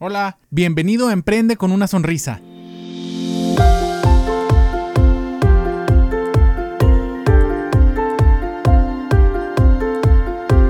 Hola, bienvenido a Emprende con una sonrisa.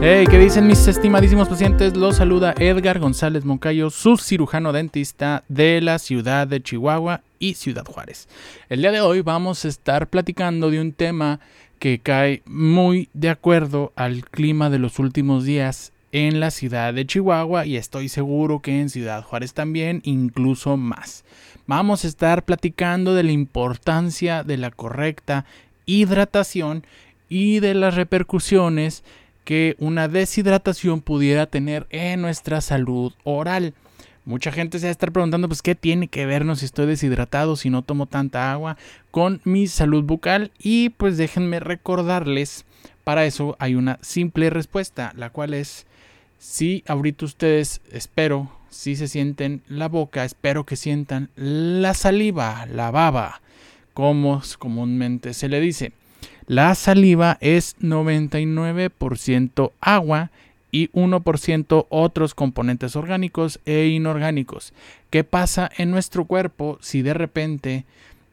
Hey, ¿qué dicen mis estimadísimos pacientes? Los saluda Edgar González Moncayo, su cirujano dentista de la ciudad de Chihuahua y Ciudad Juárez. El día de hoy vamos a estar platicando de un tema que cae muy de acuerdo al clima de los últimos días en la ciudad de Chihuahua y estoy seguro que en Ciudad Juárez también, incluso más. Vamos a estar platicando de la importancia de la correcta hidratación y de las repercusiones que una deshidratación pudiera tener en nuestra salud oral. Mucha gente se va a estar preguntando, pues, ¿qué tiene que vernos si estoy deshidratado, si no tomo tanta agua con mi salud bucal? Y pues déjenme recordarles, para eso hay una simple respuesta, la cual es si ahorita ustedes, espero, si se sienten la boca, espero que sientan la saliva, la baba, como comúnmente se le dice. La saliva es 99% agua y 1% otros componentes orgánicos e inorgánicos. ¿Qué pasa en nuestro cuerpo si de repente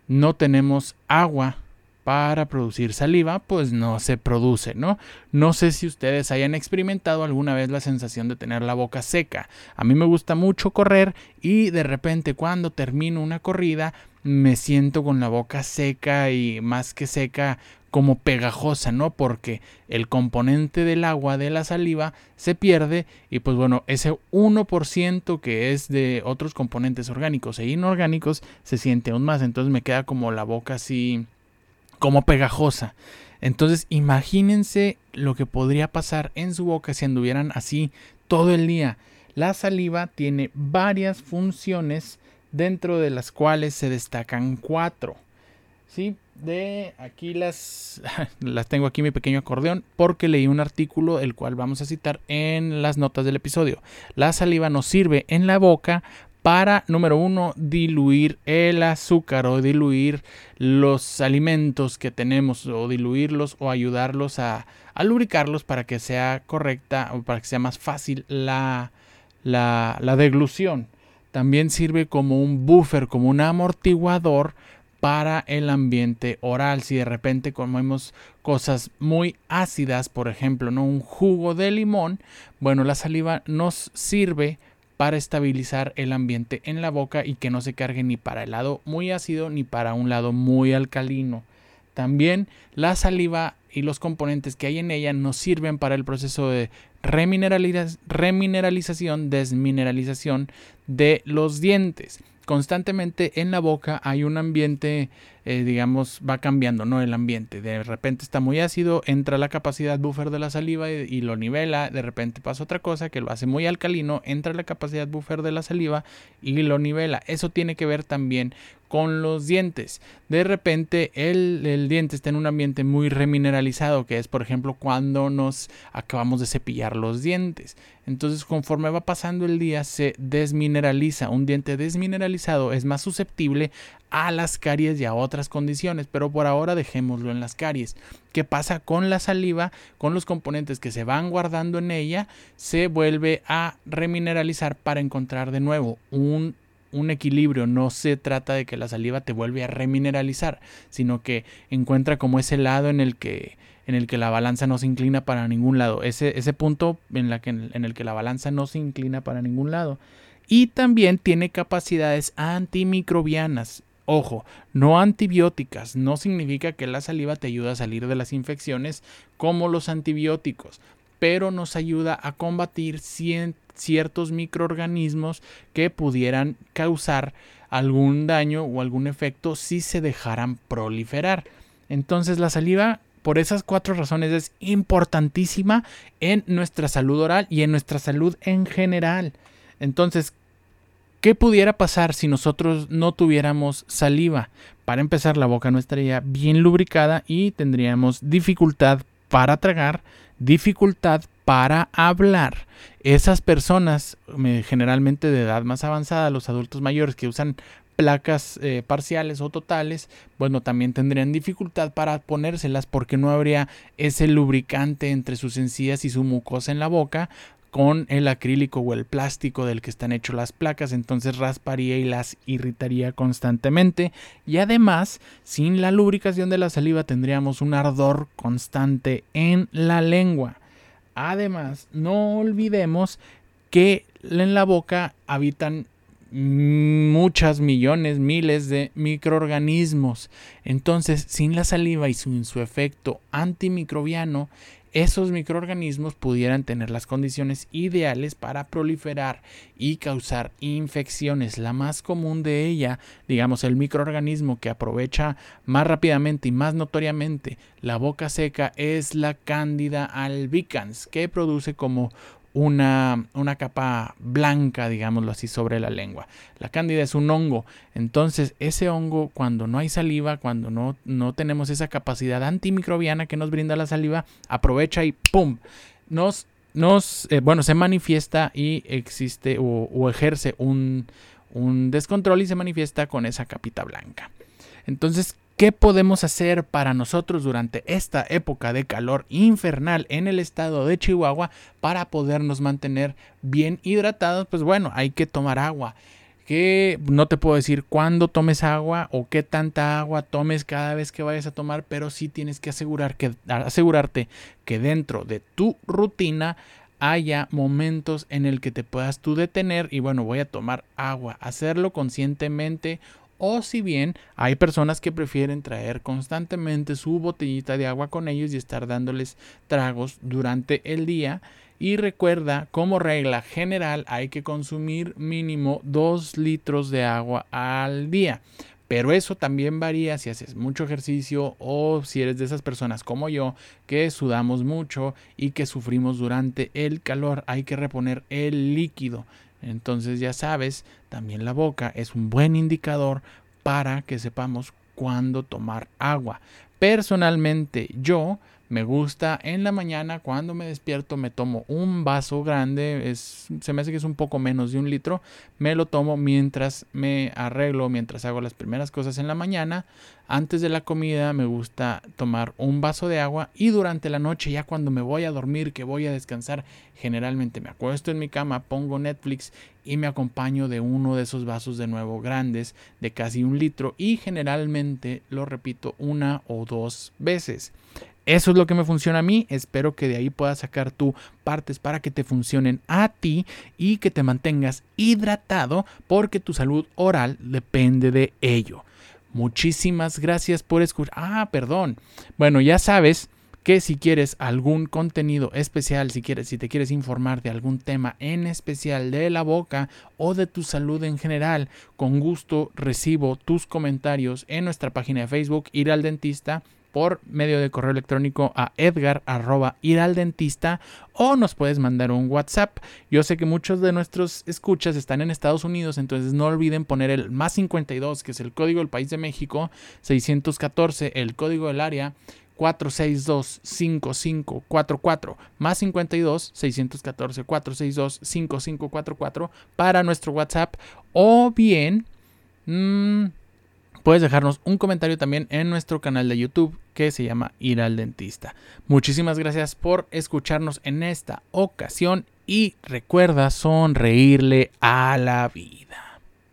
no tenemos agua para producir saliva, pues no se produce, ¿no? No sé si ustedes hayan experimentado alguna vez la sensación de tener la boca seca. A mí me gusta mucho correr y de repente cuando termino una corrida me siento con la boca seca y más que seca como pegajosa, ¿no? Porque el componente del agua de la saliva se pierde y pues bueno, ese 1% que es de otros componentes orgánicos e inorgánicos se siente aún más, entonces me queda como la boca así como pegajosa. Entonces imagínense lo que podría pasar en su boca si anduvieran así todo el día. La saliva tiene varias funciones dentro de las cuales se destacan cuatro. ¿Sí? De aquí las, las tengo aquí mi pequeño acordeón porque leí un artículo el cual vamos a citar en las notas del episodio. La saliva nos sirve en la boca para, número uno, diluir el azúcar o diluir los alimentos que tenemos o diluirlos o ayudarlos a, lubricarlos para que sea correcta o para que sea más fácil la, la, deglución. También sirve como un buffer, como un amortiguador para el ambiente oral. Si de repente comemos cosas muy ácidas, por ejemplo, ¿no? un jugo de limón, bueno, la saliva nos sirve para estabilizar el ambiente en la boca y que no se cargue ni para el lado muy ácido ni para un lado muy alcalino. También la saliva y los componentes que hay en ella nos sirven para el proceso de remineralización, desmineralización de los dientes constantemente en la boca hay un ambiente, eh, digamos, va cambiando, ¿no? El ambiente. De repente está muy ácido, entra la capacidad buffer de la saliva y, lo nivela. De repente pasa otra cosa que lo hace muy alcalino, entra la capacidad buffer de la saliva y lo nivela. Eso tiene que ver también con los dientes. De repente el, el, diente está en un ambiente muy remineralizado, que es por ejemplo cuando nos acabamos de cepillar los dientes. Entonces conforme va pasando el día se desmineraliza. Un diente desmineralizado es más susceptible a las caries y a otras condiciones, pero por ahora dejémoslo en las caries. ¿Qué pasa con la saliva? Con los componentes que se van guardando en ella, se vuelve a remineralizar para encontrar de nuevo un un equilibrio. No se trata de que la saliva te vuelve a remineralizar, sino que encuentra como ese lado en el que en el que la balanza no se inclina para ningún lado. Ese, ese punto en, la que, en el que la balanza no se inclina para ningún lado. Y también tiene capacidades antimicrobianas. Ojo, no antibióticas. No significa que la saliva te ayuda a salir de las infecciones como los antibióticos, pero nos ayuda a combatir ciertos microorganismos que pudieran causar algún daño o algún efecto si se dejaran proliferar. Entonces la saliva por esas cuatro razones es importantísima en nuestra salud oral y en nuestra salud en general. Entonces, ¿qué pudiera pasar si nosotros no tuviéramos saliva? Para empezar, la boca no estaría bien lubricada y tendríamos dificultad para tragar, dificultad para hablar. Esas personas, generalmente de edad más avanzada, los adultos mayores que usan placas eh, parciales o totales, bueno, también tendrían dificultad para ponérselas porque no habría ese lubricante entre sus encías y su mucosa en la boca con el acrílico o el plástico del que están hechas las placas, entonces rasparía y las irritaría constantemente. Y además, sin la lubricación de la saliva tendríamos un ardor constante en la lengua. Además, no olvidemos que en la boca habitan muchas millones, miles de microorganismos. Entonces, sin la saliva y sin su efecto antimicrobiano, esos microorganismos pudieran tener las condiciones ideales para proliferar y causar infecciones. La más común de ella, digamos, el microorganismo que aprovecha más rápidamente y más notoriamente la boca seca es la Candida albicans, que produce como una, una, capa blanca, digámoslo así, sobre la lengua. La cándida es un hongo. Entonces, ese hongo, cuando no hay saliva, cuando no, no tenemos esa capacidad antimicrobiana que nos brinda la saliva, aprovecha y ¡pum! Nos, nos eh, bueno, se manifiesta y existe o, o ejerce un, un descontrol y se manifiesta con esa capita blanca. Entonces, ¿Qué podemos hacer para nosotros durante esta época de calor infernal en el estado de Chihuahua para podernos mantener bien hidratados? Pues bueno, hay que tomar agua. Que no te puedo decir cuándo tomes agua o qué tanta agua tomes cada vez que vayas a tomar, pero sí tienes que, asegurar que asegurarte que dentro de tu rutina haya momentos en el que te puedas tú detener y bueno, voy a tomar agua, hacerlo conscientemente o si bien hay personas que prefieren traer constantemente su botellita de agua con ellos y estar dándoles tragos durante el día. Y recuerda, como regla general, hay que consumir mínimo 2 litros de agua al día. Pero eso también varía si haces mucho ejercicio o si eres de esas personas como yo que sudamos mucho y que sufrimos durante el calor. Hay que reponer el líquido. Entonces ya sabes, también la boca es un buen indicador para que sepamos cuándo tomar agua. Personalmente yo me gusta en la mañana cuando me despierto me tomo un vaso grande, es, se me hace que es un poco menos de un litro, me lo tomo mientras me arreglo, mientras hago las primeras cosas en la mañana. Antes de la comida me gusta tomar un vaso de agua y durante la noche ya cuando me voy a dormir, que voy a descansar, generalmente me acuesto en mi cama, pongo Netflix y me acompaño de uno de esos vasos de nuevo grandes de casi un litro y generalmente lo repito una o dos veces. Eso es lo que me funciona a mí. Espero que de ahí puedas sacar tú partes para que te funcionen a ti y que te mantengas hidratado porque tu salud oral depende de ello. Muchísimas gracias por escuchar. Ah, perdón. Bueno, ya sabes que si quieres algún contenido especial, si quieres, si te quieres informar de algún tema en especial de la boca o de tu salud en general, con gusto recibo tus comentarios en nuestra página de Facebook, ir al dentista por medio de correo electrónico a edgar ir al dentista o nos puedes mandar un WhatsApp. Yo sé que muchos de nuestros escuchas están en Estados Unidos, entonces no olviden poner el más 52, que es el código del país de México, 614, el código del área. 462-5544 más 52 614 462 5544 para nuestro WhatsApp o bien mmm, Puedes dejarnos un comentario también en nuestro canal de YouTube que se llama Ir al Dentista. Muchísimas gracias por escucharnos en esta ocasión y recuerda sonreírle a la vida.